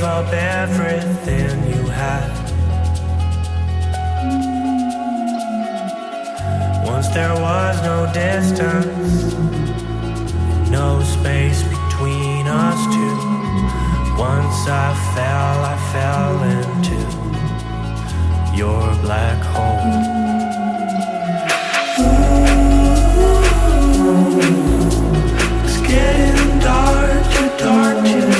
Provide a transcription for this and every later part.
gave up everything you had. Once there was no distance, no space between us two. Once I fell, I fell into your black hole. It's getting dark, too dark, too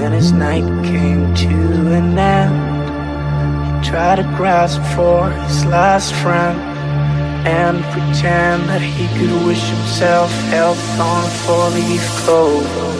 When his night came to an end, he tried to grasp for his last friend and pretend that he could wish himself health on a four-leaf clover.